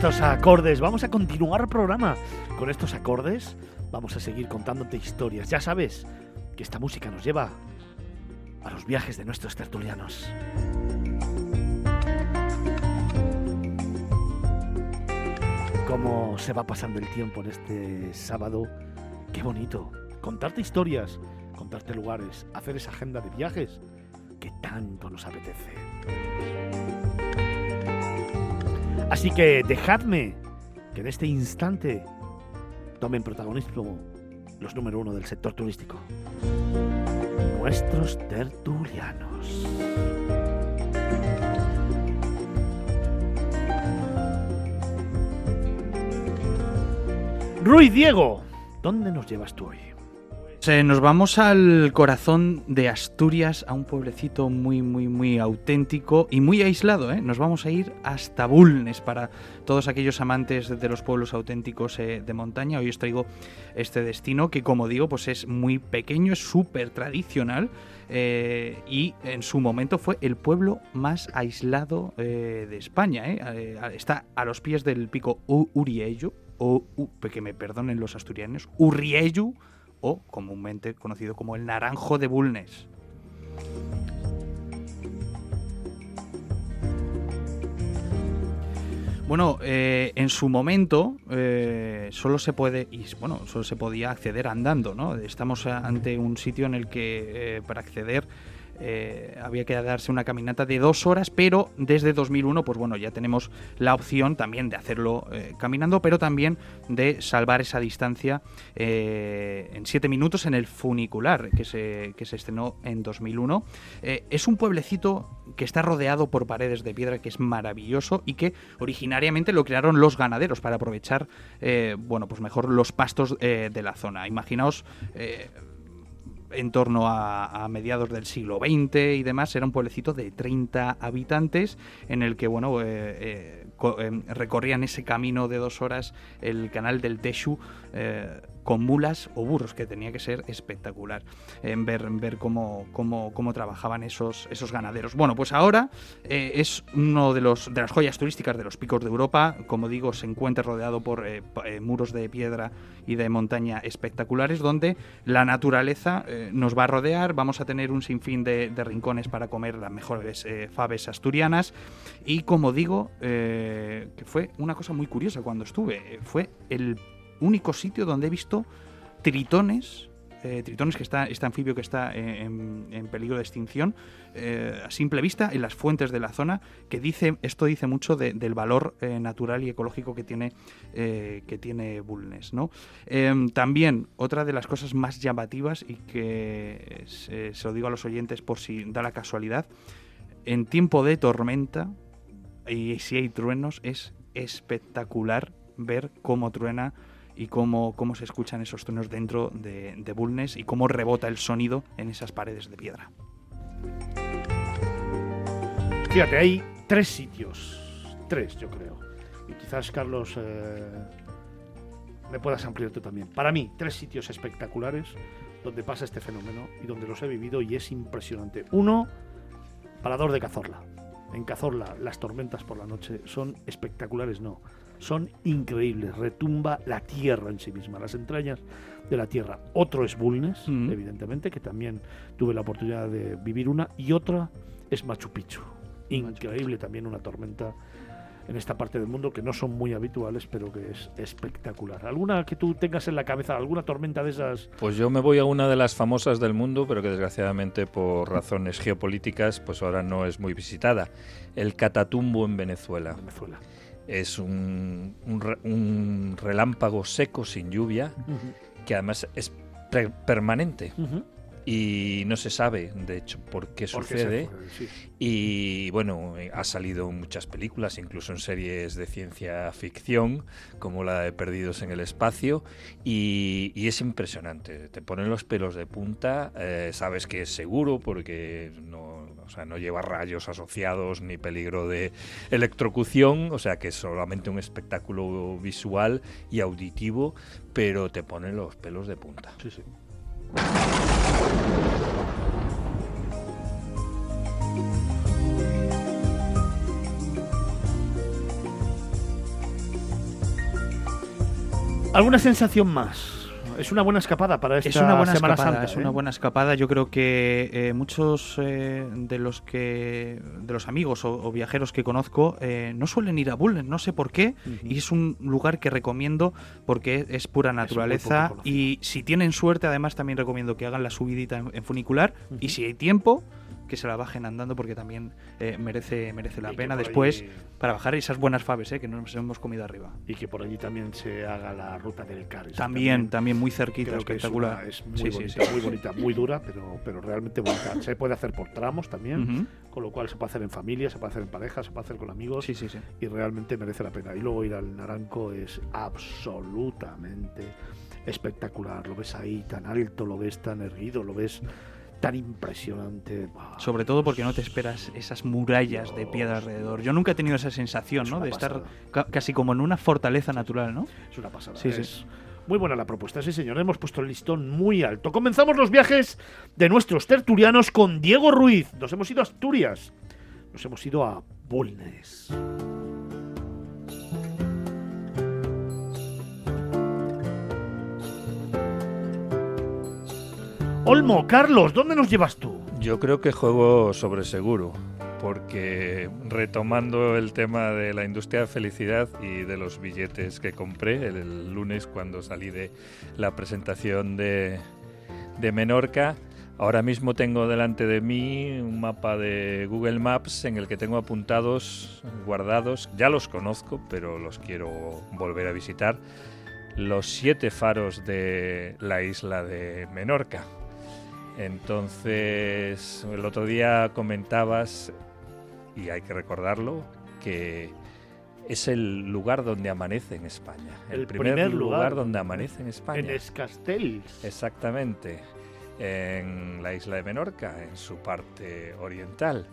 estos acordes. Vamos a continuar el programa. Con estos acordes vamos a seguir contándote historias. Ya sabes que esta música nos lleva a los viajes de nuestros tertulianos. Cómo se va pasando el tiempo en este sábado. Qué bonito. Contarte historias, contarte lugares, hacer esa agenda de viajes que tanto nos apetece. Así que dejadme que en este instante tomen protagonismo los número uno del sector turístico. Nuestros tertulianos. Rui Diego, ¿dónde nos llevas tú hoy? Nos vamos al corazón de Asturias, a un pueblecito muy, muy, muy auténtico y muy aislado. ¿eh? Nos vamos a ir hasta Bulnes para todos aquellos amantes de los pueblos auténticos eh, de montaña. Hoy os traigo este destino que, como digo, pues es muy pequeño, es súper tradicional eh, y en su momento fue el pueblo más aislado de España. está a los pies del pico Uriello, o que me perdonen los asturianos, Urriello o comúnmente conocido como el naranjo de Bulnes. Bueno, eh, en su momento eh, solo se puede y bueno, solo se podía acceder andando, ¿no? Estamos ante un sitio en el que eh, para acceder eh, había que darse una caminata de dos horas, pero desde 2001, pues bueno, ya tenemos la opción también de hacerlo eh, caminando, pero también de salvar esa distancia eh, en siete minutos en el funicular que se, que se estrenó en 2001. es un pueblecito que está rodeado por paredes de piedra que es maravilloso y que originariamente lo crearon los ganaderos para aprovechar, bueno, pues mejor los pastos de la zona. Imaginaos en torno a, mediados del siglo XX y demás, era un pueblecito de 30 habitantes en el que, bueno, eh, eh, eh, recorrían ese camino de dos horas el canal del Teshu con mulas o burros, que tenía que ser espectacular en ver, ver cómo, cómo, cómo, trabajaban esos, esos ganaderos. Bueno, pues ahora eh, es uno de, los, de las joyas turísticas de los picos de Europa. Como digo, se encuentra rodeado por eh, eh, muros de piedra y de montaña espectaculares, donde la naturaleza nos va a rodear. Vamos a tener un sinfín de, de rincones para comer las mejores faves asturianas. Y como digo, que fue una cosa muy curiosa cuando estuve, fue el único sitio donde he visto tritones, eh, tritones que está, este anfibio que está en, peligro de extinción, eh, a simple vista en las fuentes de la zona, que dice, esto dice mucho del valor eh, natural y ecológico que tiene, que tiene Bulnes. Em, también, otra de las cosas más llamativas, y que se lo digo a los oyentes por si da la casualidad, en tiempo de tormenta, y si hay truenos, es espectacular ver cómo truena y cómo, cómo se escuchan esos tonos dentro de, de Bulnes y cómo rebota el sonido en esas paredes de piedra. Fíjate, hay tres sitios, tres yo creo. Y quizás Carlos eh, me puedas ampliar tú también. Para mí, tres sitios espectaculares donde pasa este fenómeno y donde los he vivido y es impresionante. Uno, Parador de Cazorla. En Cazorla las tormentas por la noche son espectaculares, no son increíbles. Retumba la tierra en sí misma, las entrañas de la tierra. Otro es Bulnes, mm. evidentemente, que también tuve la oportunidad de vivir una, y otra es Machu Picchu. Increíble también una tormenta en esta parte del mundo que no son muy habituales, pero que es espectacular. ¿Alguna que tú tengas en la cabeza, alguna tormenta de esas? Pues yo me voy a una de las famosas del mundo, pero que desgraciadamente por razones geopolíticas, pues ahora no es muy visitada. El Catatumbo en Venezuela. Venezuela es un, un, relámpago seco sin lluvia, que además es permanente y no se sabe, de hecho, por qué sucede. Y bueno, ha salido en muchas películas, incluso en series de ciencia ficción, como la de Perdidos en el Espacio, y, es impresionante. Te ponen los pelos de punta, eh, sabes que es seguro porque no, o sea, no lleva rayos asociados ni peligro de electrocución, o sea que es solamente un espectáculo visual y auditivo, pero te ponen los pelos de punta. Sí, sí. ¿Alguna sensación más? Es una buena escapada para esta es una buena Semana escapada, Santa. Es ¿eh? una buena escapada. Yo creo que eh, muchos eh, de los que de los amigos o, o viajeros que conozco eh, no suelen ir a Bulnes, no sé por qué. Y es un lugar que recomiendo porque es pura naturaleza. y si tienen suerte, además también recomiendo que hagan la subidita en, en funicular. Y si hay tiempo, que se la bajen andando porque también eh, merece, merece la Y pena después allí- para bajar esas buenas faves eh, que nos hemos comido arriba. Y que por allí también se haga la ruta del Cares. También, también muy cerquita, que es, espectacular. una- es muy Sí, sí, bonita, sí. muy bonita, muy dura, pero, pero realmente bonita. Se puede hacer por tramos también, Ujú. con lo cual se puede hacer en familia, se puede hacer en pareja, se puede hacer con amigos Sí, sí, sí. y realmente merece la pena. Y luego ir al Naranco es absolutamente espectacular. Lo ves ahí tan alto, lo ves tan erguido, lo ves tan impresionante. Sobre todo porque no te esperas esas murallas de piedra alrededor. Yo nunca he tenido esa sensación, Es ¿no? De estar ca- casi como en una fortaleza natural, ¿no? Es una pasada. Sí, sí. es Muy buena la propuesta, sí señor. Hemos puesto el listón muy alto. Comenzamos los viajes de nuestros tertulianos con Diego Ruiz. Nos hemos ido a Asturias. Nos hemos ido a Bulnes. Olmo, Carlos, ¿dónde nos llevas tú? Yo creo que juego sobre seguro, porque retomando el tema de la industria de felicidad y de los billetes que compré el, lunes cuando salí de la presentación de, Menorca, ahora mismo tengo delante de mí un mapa de Google Maps en el que tengo apuntados, guardados, ya los conozco, pero los quiero volver a visitar, los siete faros de la isla de Menorca. Entonces, el otro día comentabas, y hay que recordarlo, que es el lugar donde amanece en España. El, El primer, primer lugar, lugar donde amanece en España. En Escastells. Exactamente. En la isla de Menorca, en su parte oriental.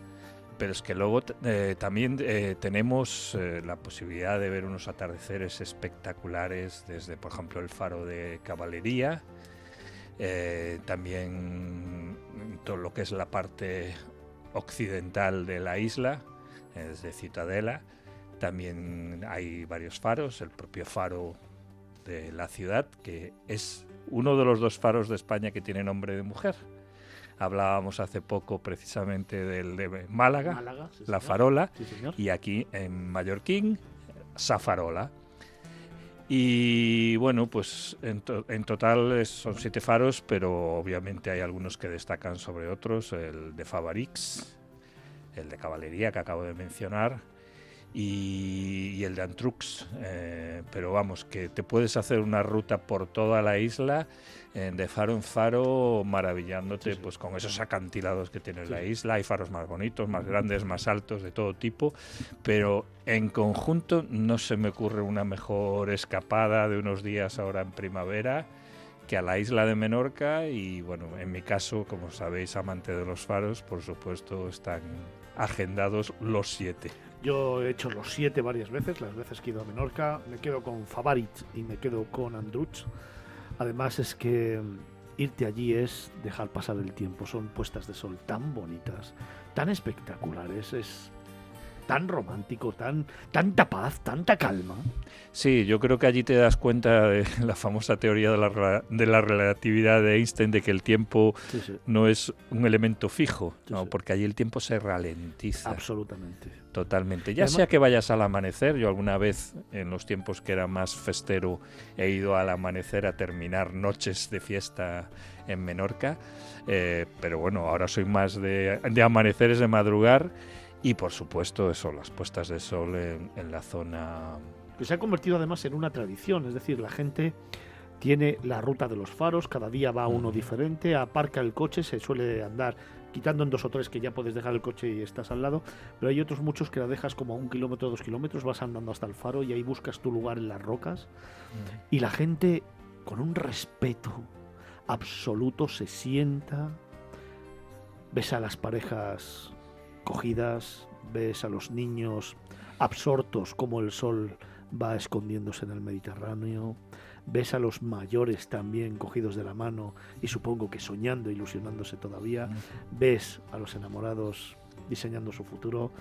Pero es que luego eh, también eh, tenemos eh, la posibilidad de ver unos atardeceres espectaculares desde, por ejemplo, el faro de Caballería, eh, también todo lo que es la parte occidental de la isla, desde Ciutadela. También hay varios faros, el propio faro de la ciudad, que es uno de los dos faros de España que tiene nombre de mujer. Hablábamos hace poco precisamente del de Málaga, Málaga, sí, la señor. farola, Sí, y aquí en Mallorquín, Safarola. Y bueno, pues en, en total son siete faros, pero obviamente hay algunos que destacan sobre otros, el de Favarix, el de Caballería que acabo de mencionar, y, y el de Antrux. eh, pero vamos, que te puedes hacer una ruta por toda la isla eh, de faro en faro, maravillándote Sí, sí. pues con esos acantilados que tiene Sí. la isla. Hay faros más bonitos, más grandes, más altos, de todo tipo. Pero en conjunto no se me ocurre una mejor escapada de unos días ahora en primavera que a la isla de Menorca y bueno, en mi caso, como sabéis, amante de los faros, por supuesto, están agendados los siete. Yo he hecho los siete varias veces, las veces que he ido a Menorca. Me quedo con Favarit y me quedo con Andruch. Además es que mm, irte allí es dejar pasar el tiempo. Son puestas de sol tan bonitas, tan espectaculares. Es tan romántico, tan tanta paz, tanta calma. Sí, yo creo que allí te das cuenta de la famosa teoría de la, de la relatividad de Einstein, de que el tiempo Sí, sí, no es un elemento fijo, Sí, no, porque allí el tiempo se ralentiza. absolutamente. Totalmente. Ya Además- sea que vayas al amanecer, yo alguna vez en los tiempos que era más festero he ido al amanecer a terminar noches de fiesta en Menorca, eh, pero bueno, ahora soy más de, de amaneceres, de madrugar y por supuesto eso, las puestas de sol en, en la zona... que se ha convertido además en una tradición, es decir, la gente tiene la ruta de los faros, cada día va uno diferente, aparca el coche, se suele andar quitando en dos o tres que ya puedes dejar el coche y estás al lado, pero hay otros muchos que la dejas como a un kilómetro, dos kilómetros, vas andando hasta el faro y ahí buscas tu lugar en las rocas. Y la gente con un respeto absoluto se sienta, ves a las parejas cogidas, ves a los niños absortos como el sol va escondiéndose en el Mediterráneo, ves a los mayores también cogidos de la mano y supongo que soñando, ilusionándose todavía, ves a los enamorados diseñando su futuro,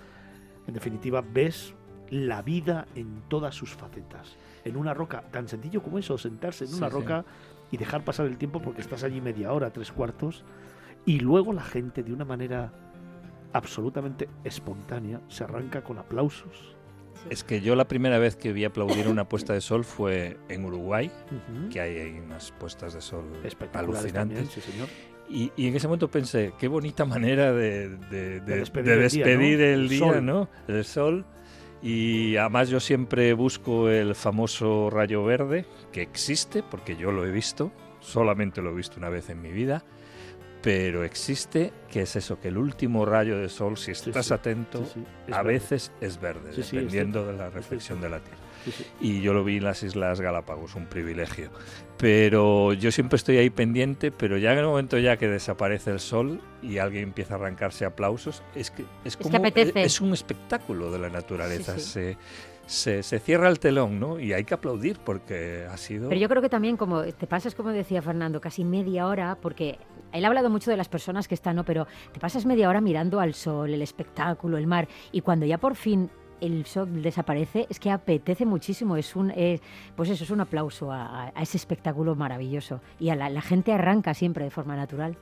en definitiva ves la vida en todas sus facetas. En una roca, tan sencillo como eso, sentarse en una roca y dejar pasar el tiempo porque estás allí media hora, tres cuartos, y luego la gente de una manera absolutamente espontánea se arranca con aplausos. Es que yo la primera vez que vi aplaudir una puesta de sol fue en Uruguay, que hay, unas puestas de sol alucinantes. señor. Y, en ese momento pensé, qué bonita manera de, despedir, el día, ¿no? El sol. Y además yo siempre busco el famoso rayo verde, que existe, porque yo lo he visto, solamente lo he visto una vez en mi vida, pero existe, que es eso, que el último rayo de sol, si estás atento, a veces es verde, dependiendo de la reflexión de la Tierra. Y yo lo vi en las Islas Galápagos, un privilegio. Pero yo siempre estoy ahí pendiente, pero ya en el momento ya que desaparece el sol y alguien empieza a arrancarse aplausos, es que es, como es, un espectáculo de la naturaleza. Se, se, cierra el telón, ¿no? Y hay que aplaudir porque ha sido... Pero yo creo que también, como te pasas, como decía Fernando, casi media hora, porque él ha hablado mucho de las personas que están, ¿no? Pero te pasas media hora mirando al sol, el espectáculo, el mar, y cuando ya por fin el sol desaparece, es que apetece muchísimo. Es un, pues eso es un aplauso a, ese espectáculo maravilloso. Y a la, gente arranca siempre de forma natural.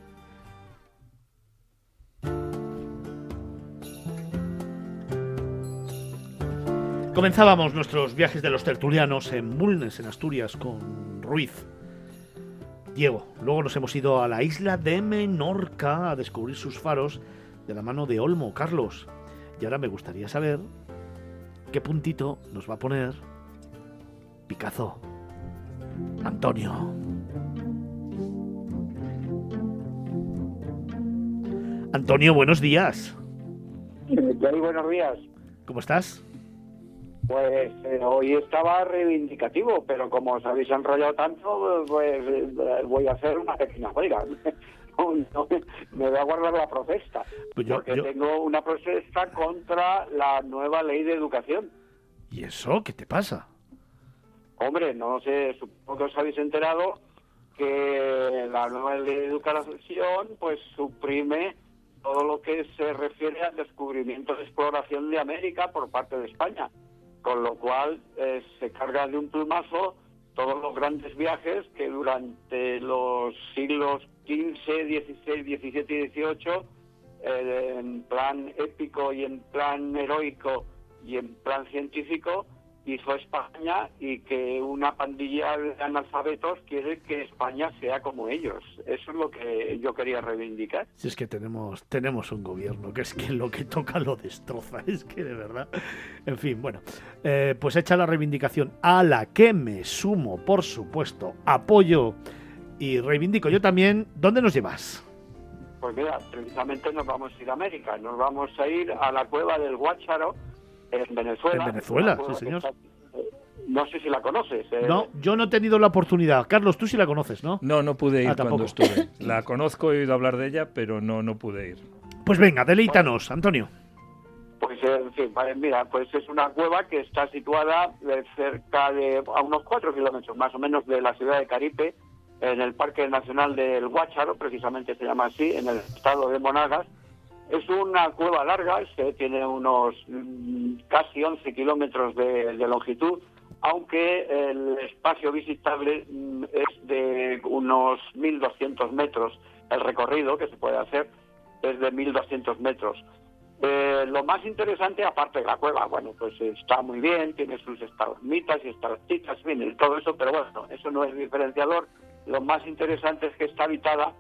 Comenzábamos nuestros viajes de los tertulianos en Bulnes, en Asturias, con Ruiz. Diego, luego nos hemos ido a la isla de Menorca a descubrir sus faros de la mano de Olmo, Carlos. Y ahora me gustaría saber qué puntito nos va a poner Picazo. Antonio. Antonio, buenos días. buenos días. ¿Cómo estás? Pues eh, hoy estaba reivindicativo, pero como os habéis enrollado tanto, pues eh, voy a hacer una pequeña huelga. me voy a guardar la protesta. Pues porque tengo una protesta contra la nueva ley de educación. ¿Y eso qué te pasa? Hombre, no sé, supongo que os habéis enterado que la nueva ley de educación pues suprime todo lo que se refiere al descubrimiento de exploración de América por parte de España, con lo cual eh, se carga de un plumazo todos los grandes viajes que durante los siglos XV, XVI, XVII y XVIII, eh, en plan épico y en plan heroico y en plan científico, hizo España y que una pandilla de analfabetos quiere que España sea como ellos. Eso es lo que yo quería reivindicar. Si es que tenemos, tenemos un gobierno que es que lo que toca lo destroza, es que de verdad. En fin, bueno, eh, pues hecha la reivindicación a la que me sumo, por supuesto, apoyo y reivindico yo también. ¿Dónde nos llevas? Pues mira, precisamente nos vamos a ir a América, nos vamos a ir a la cueva del Guácharo en Venezuela. En Venezuela, sí señor. no sé si la conoces. Eh. No, yo no he tenido la oportunidad. Carlos, tú sí la conoces, ¿no? No, no pude ir ah, cuando estuve. La conozco, he oído hablar de ella, pero no, no pude ir. Pues venga, deleítanos, Antonio. Pues en fin, mira, pues es una cueva que está situada cerca de, a unos cuatro kilómetros más o menos de la ciudad de Caripe, en el Parque Nacional del Guácharo, precisamente se llama así, en el estado de Monagas. Es una cueva larga, tiene unos mm, casi 11 kilómetros de, longitud, aunque el espacio visitable mm, es de unos 1.200 metros. El recorrido que se puede hacer es de 1.200 metros. Eh, lo más interesante, aparte de la cueva, bueno, pues está muy bien, tiene sus estalagmitas y estalactitas, bien, todo eso, pero bueno, eso no es diferenciador lo más interesante es que está habitada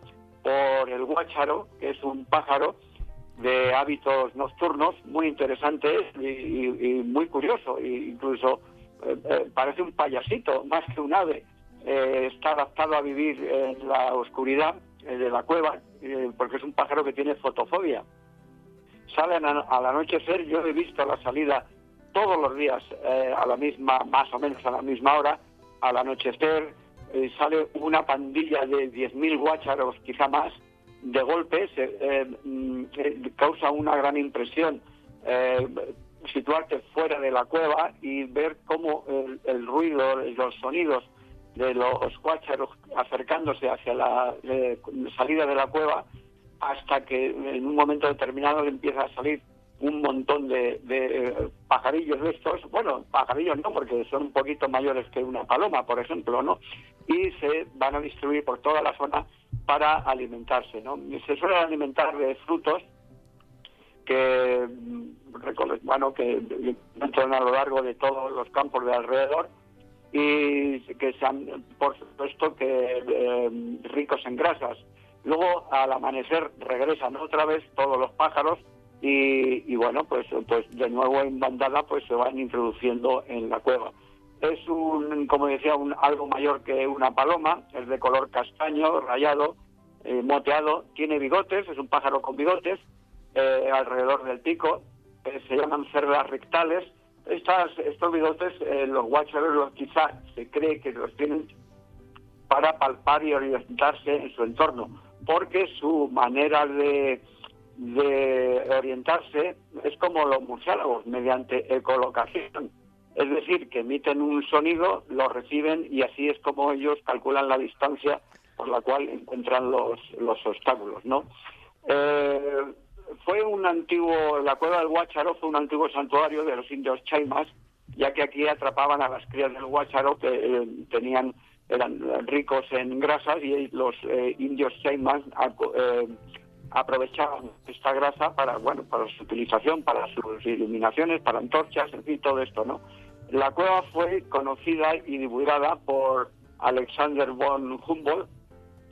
por el guácharo, que es un pájaro de hábitos nocturnos muy interesante y, muy curioso, e incluso eh, eh, parece un payasito más que un ave. Eh, está adaptado a vivir en la oscuridad de la cueva porque es un pájaro que tiene fotofobia. Salen al anochecer, yo he visto la salida todos los días a la misma, más o menos a la misma hora, al anochecer sale una pandilla de 10.000 guácharos, quizá más, de golpe, eh, mm, eh, causa una gran impresión situarte fuera de la cueva y ver cómo el, ruido, los sonidos de los guácharos acercándose hacia la salida de la cueva hasta que en un momento determinado empieza a salir un montón de, de pajarillos de estos, bueno, pajarillos no, porque son un poquito mayores que una paloma, por ejemplo, ¿no? Y se van a distribuir por toda la zona para alimentarse, ¿no? Se suelen alimentar de frutos que, bueno, que entran a lo largo de todos los campos de alrededor y que sean, por supuesto, que eh, ricos en grasas. Luego, al amanecer, regresan otra vez todos los pájaros y, bueno, pues, pues de nuevo en bandada pues se van introduciendo en la cueva. Es un, como decía, un, algo mayor que una paloma, es de color castaño, rayado, eh, moteado, tiene bigotes, es un pájaro con bigotes eh, alrededor del pico, se llaman cerdas rectales. Estas, estos bigotes, eh, los guacharos quizás se cree que los tienen para palpar y orientarse en su entorno, porque su manera de, de orientarse es como los murciélagos, mediante ecolocación. Es decir, que emiten un sonido, lo reciben y así es como ellos calculan la distancia por la cual encuentran los, los obstáculos, ¿no? Eh, fue un antiguo, la cueva del Guácharo fue un antiguo santuario de los indios chaimas, ya que aquí atrapaban a las crías del Guácharo que eh, tenían eran ricos en grasas y los eh, indios chaimas aprovechaban esta grasa para bueno para su utilización, para sus iluminaciones, para antorchas, en todo esto, ¿no? La cueva fue conocida y divulgada por Alexander von Humboldt,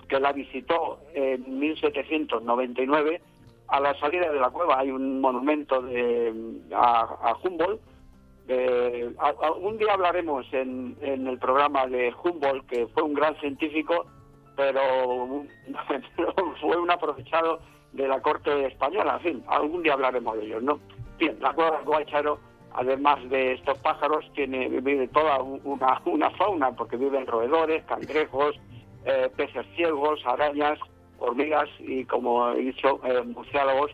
que la visitó en 1799 a la salida de la cueva hay un monumento de, a, Humboldt. algún día hablaremos en, el programa de Humboldt, que fue un gran científico, pero, fue un aprovechado de la corte española. En fin, algún día hablaremos de ellos, ¿no? Bien, la cueva de Guaycharo, además de estos pájaros, tiene vive toda una, una fauna, porque viven roedores, cangrejos, eh, peces ciegos, arañas, hormigas y, como he dicho, eh, murciélagos,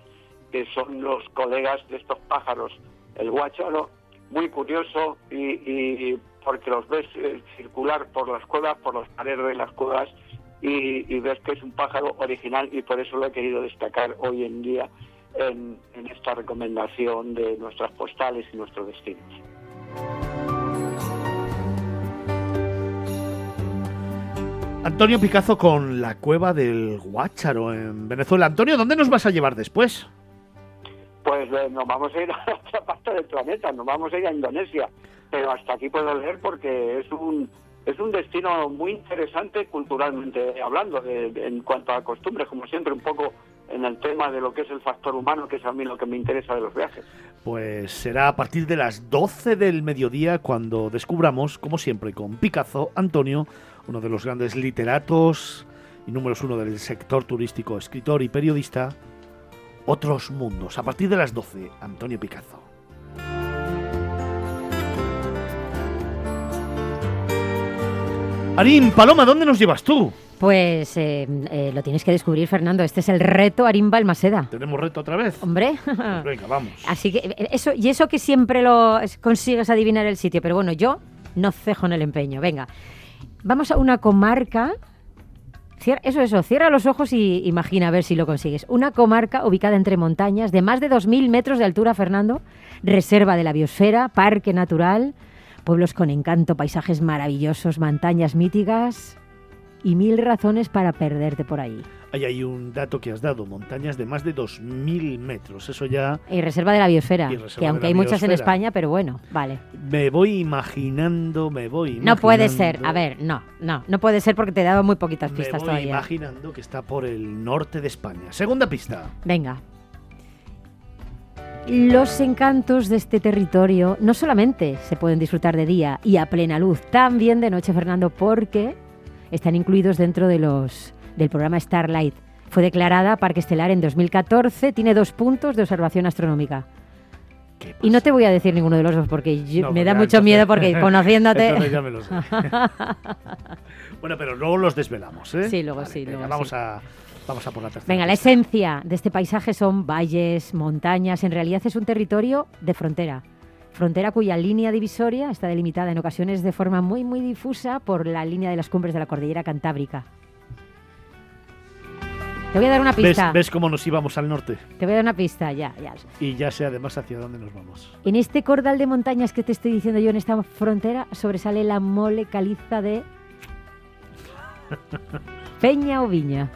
que son los colegas de estos pájaros. El guacharo, muy curioso y, porque los ves eh, circular por las cuevas, por las paredes de las cuevas y, ves que es un pájaro original y por eso lo he querido destacar hoy en día en, en esta recomendación de nuestras postales y nuestros destinos. Antonio Picazo con la cueva del Guácharo en Venezuela. Antonio, ¿dónde nos vas a llevar después? Pues eh, nos vamos a ir a otra parte del planeta, nos vamos a ir a Indonesia. Pero hasta aquí puedo leer porque es un es un destino muy interesante culturalmente hablando, en cuanto a costumbres, como siempre, un poco en el tema de lo que es el factor humano, que es a mí lo que me interesa de los viajes. Pues será a partir de las 12 del mediodía cuando descubramos, como siempre, con Picazo, Antonio, uno de los grandes literatos y números uno del sector turístico, escritor y periodista, Otros Mundos. A partir de las 12, Antonio Picazo. Arín, Paloma, ¿dónde nos llevas tú? Pues eh, eh, lo tienes que descubrir, Fernando. Este es el reto Arín Balmaseda. ¿Tenemos reto otra vez? Hombre. Pues venga, vamos. Así que eh, eso, y eso que siempre lo consigues adivinar el sitio, pero bueno, yo no cejo en el empeño. Venga, Vamos a una comarca. Eso, eso, cierra los ojos y imagina a ver si lo consigues. Una comarca ubicada entre montañas de más de 2.000 metros de altura, Fernando, reserva de la biosfera, parque natural, pueblos con encanto, paisajes maravillosos, montañas míticas y mil razones para perderte por ahí. Ahí hay un dato que has dado, montañas de más de 2.000 metros, eso ya... Y reserva de la biosfera, que aunque hay muchas en España, pero bueno, vale. Me voy imaginando, me voy imaginando... No puede ser, a ver, no, no, no puede ser porque te he dado muy poquitas pistas me voy imaginando que está por el norte de España. Segunda pista. Venga. Los encantos de este territorio no solamente se pueden disfrutar de día y a plena luz, también de noche, Fernando, porque están incluidos dentro de los del programa Starlight. Fue declarada Parque Estelar en 2014, tiene dos puntos de observación astronómica. Y no te voy a decir ninguno de los dos porque me da mucho miedo porque conociéndote... ya me lo sé. bueno, pero luego los desvelamos, ¿eh? Sí, luego sí. vamos, A, vamos a por la tercera. Venga, la esencia de este paisaje son valles, montañas. En realidad es un territorio de frontera. Frontera cuya línea divisoria está delimitada en ocasiones de forma muy, muy difusa por la línea de las cumbres de la cordillera Cantábrica. Te voy a dar una ¿Ves, pista. ¿Ves cómo nos íbamos al norte? Te voy a dar una pista, ya, ya. Y ya sé además hacia dónde nos vamos. En este cordal de montañas que te estoy diciendo yo, en esta frontera, sobresale la mole caliza de Peña o Viña.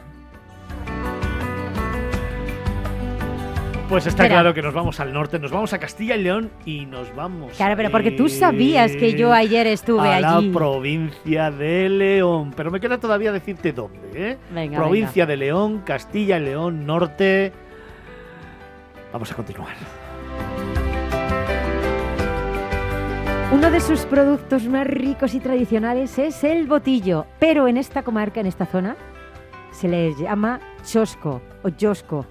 Pues está Espera. claro que nos vamos al norte, nos vamos a Castilla y León y nos vamos. Claro, pero porque tú sabías que yo ayer estuve a allí. la provincia de León. Pero me queda todavía decirte dónde, ¿eh? Venga, provincia de León, Castilla y León, norte. Vamos a continuar. Uno de sus productos más ricos y tradicionales es el botillo, pero en esta comarca, en esta zona, se le llama chosco o yosco.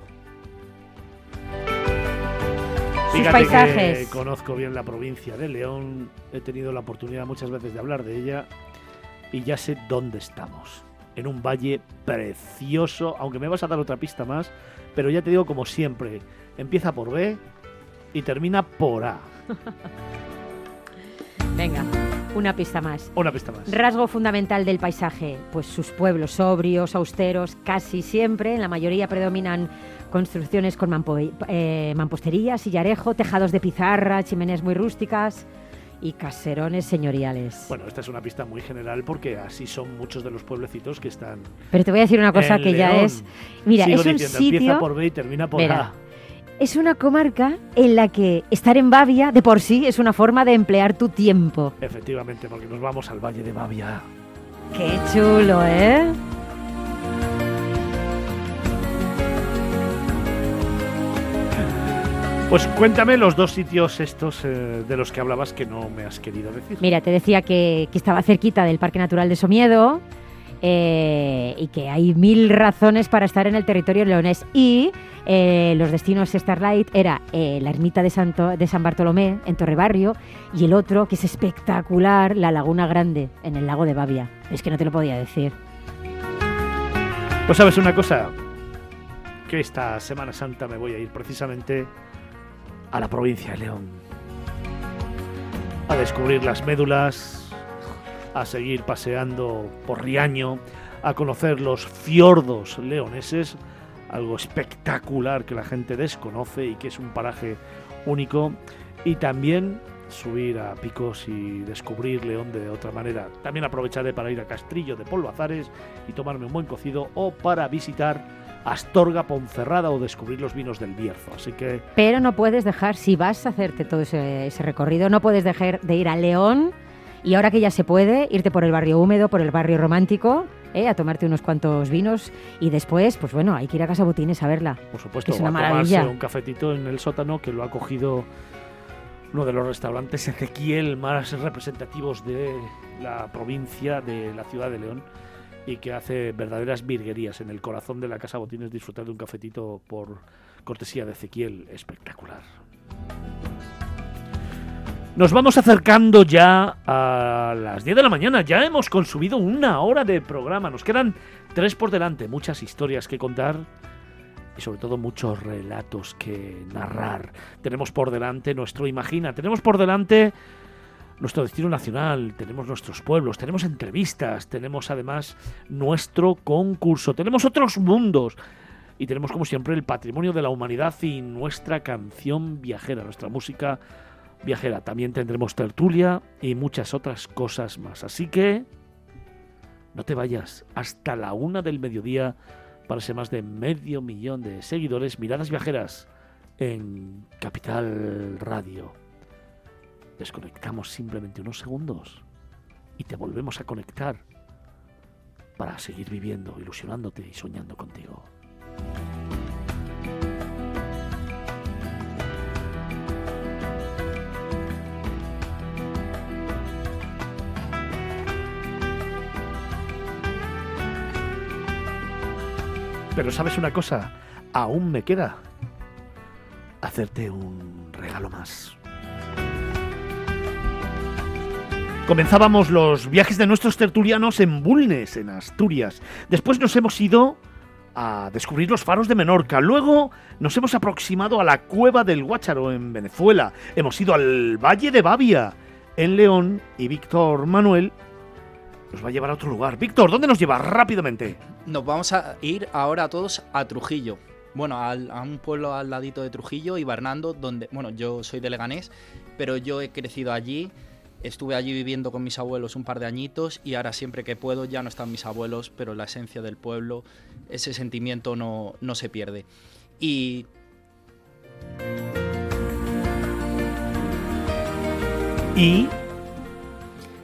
Sus paisajes. que conozco bien la provincia de León, he tenido la oportunidad muchas veces de hablar de ella y ya sé dónde estamos. En un valle precioso, aunque me vas a dar otra pista más, pero ya te digo como siempre, empieza por B y termina por A. Venga, una pista más. Una pista más. Rasgo fundamental del paisaje, pues sus pueblos sobrios, austeros, casi siempre, en la mayoría predominan construcciones con mampo- eh, mampostería, sillarejo, tejados de pizarra, chimeneas muy rústicas y caserones señoriales. Bueno, esta es una pista muy general porque así son muchos de los pueblecitos que están. Pero te voy a decir una cosa que ya es... Mira, Sigo es un diciendo, Empieza sitio... por B y termina por Mira, A. Es una comarca en la que estar en Bavia de por sí es una forma de emplear tu tiempo. Efectivamente, porque nos vamos al Valle de Bavia. Qué chulo, ¿eh? Pues cuéntame los dos sitios estos eh, de los que hablabas que no me has querido decir. Mira, te decía que, que estaba cerquita del Parque Natural de Somiedo eh, y que hay mil razones para estar en el territorio leonés. Y eh, los destinos Starlight era eh, la ermita de, Santo, de San Bartolomé en Torrebarrio y el otro, que es espectacular, la Laguna Grande en el lago de Bavia. Es que no te lo podía decir. Pues sabes una cosa, que esta Semana Santa me voy a ir precisamente a la provincia de León. A descubrir las médulas, a seguir paseando por Riaño, a conocer los fiordos leoneses, algo espectacular que la gente desconoce y que es un paraje único, y también subir a picos y descubrir León de otra manera. También aprovecharé para ir a Castrillo de Polvazares y tomarme un buen cocido o para visitar Astorga, Ponferrada o descubrir los vinos del Bierzo. Así que Pero no puedes dejar, si vas a hacerte todo ese, ese recorrido, no puedes dejar de ir a León y ahora que ya se puede, irte por el barrio húmedo, por el barrio romántico, ¿eh? a tomarte unos cuantos vinos y después, pues bueno, hay que ir a Casa Botines a verla. por supuesto Es una a tomarse maravilla. un cafetito en el sótano que lo ha cogido uno de los restaurantes Ezequiel más representativos de la provincia de la ciudad de León y que hace verdaderas virguerías en el corazón de la Casa Botines disfrutar de un cafetito por cortesía de Ezequiel espectacular. Nos vamos acercando ya a las 10 de la mañana. Ya hemos consumido una hora de programa. Nos quedan tres por delante. Muchas historias que contar y sobre todo muchos relatos que narrar. Tenemos por delante nuestro Imagina. Tenemos por delante nuestro destino nacional. Tenemos nuestros pueblos. Tenemos entrevistas. Tenemos además nuestro concurso. Tenemos otros mundos. Y tenemos como siempre el patrimonio de la humanidad y nuestra canción viajera, nuestra música viajera. También tendremos tertulia y muchas otras cosas más. Así que no te vayas hasta la una del mediodía para ese más de medio millón de seguidores. Miradas viajeras en Capital Radio. Desconectamos simplemente unos segundos y te volvemos a conectar para seguir viviendo, ilusionándote y soñando contigo. Pero sabes una cosa, aún me queda hacerte un regalo más. Comenzábamos los viajes de nuestros tertulianos en Bulnes, en Asturias. Después nos hemos ido a descubrir los faros de Menorca. Luego nos hemos aproximado a la cueva del Guácharo en Venezuela. Hemos ido al Valle de Bavia en León y Víctor Manuel nos va a llevar a otro lugar. Víctor, ¿dónde nos lleva rápidamente? Nos vamos a ir ahora todos a Trujillo. Bueno, al- a un pueblo al ladito de Trujillo, Ibernando, donde, bueno, yo soy de Leganés, pero yo he crecido allí. Estuve allí viviendo con mis abuelos un par de añitos y ahora siempre que puedo ya no están mis abuelos, pero la esencia del pueblo, ese sentimiento no, no se pierde. Y Y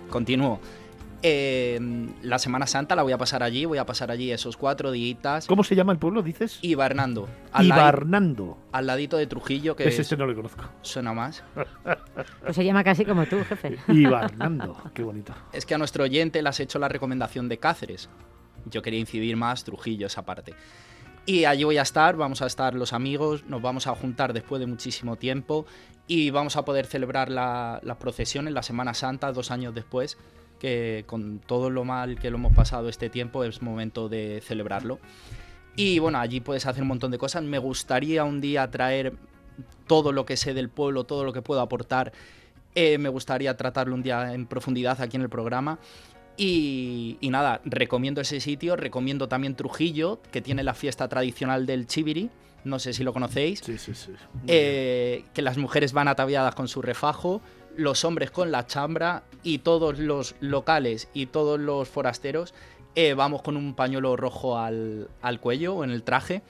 continúo. Eh, la Semana Santa la voy a pasar allí, voy a pasar allí esos cuatro días. ¿cómo se llama el pueblo, dices? Hibernando. Al, Ibarnando. al ladito de Trujillo, que Ese es- este no lo conozco. suena más. Pues se llama casi como tú, jefe. Ibarnando. Qué bonito. Es que a nuestro oyente le has hecho la recomendación de Cáceres. Yo quería incidir más Trujillo, esa parte. Y allí voy a estar, vamos a estar los amigos, nos vamos a juntar después de muchísimo tiempo y vamos a poder celebrar la, la procesión en la Semana Santa dos años después, que con todo lo mal que lo hemos pasado este tiempo es momento de celebrarlo. Y bueno, allí puedes hacer un montón de cosas. Me gustaría un día traer todo lo que sé del pueblo, todo lo que puedo aportar. Eh, me gustaría tratarlo un día en profundidad aquí en el programa. Y, y nada, recomiendo ese sitio, recomiendo también Trujillo, que tiene la fiesta tradicional del chiviri, no sé si lo conocéis, Sí, sí, sí. eh, que las mujeres van ataviadas con su refajo, los hombres con la chambra y todos los locales y todos los forasteros eh, vamos con un pañuelo rojo al, al cuello o en el traje.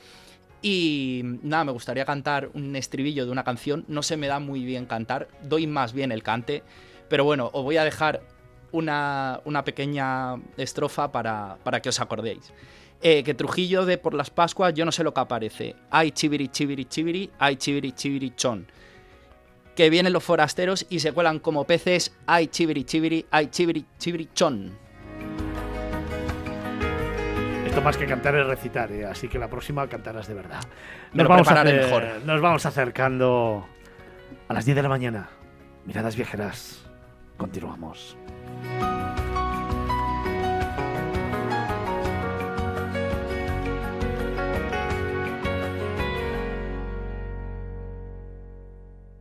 Y nada, me gustaría cantar un estribillo de una canción. No se me da muy bien cantar, doy más bien el cante. Pero bueno, os voy a dejar una, una pequeña estrofa para, para que os acordéis. Eh, que Trujillo de por las Pascuas, yo no sé lo que aparece. Ay, chiviri, chiviri, chiviri, ay, chiviri, chiviri, chon. Que vienen los forasteros y se cuelan como peces. Ay, chiviri, chiviri, ay, chiviri, chiviri, chon. Esto más que cantar es recitar, ¿eh? así que la próxima cantarás de verdad. Prepararé acer- mejor. nos vamos acercando a las 10 de la mañana. Miradas viajeras. Continuamos.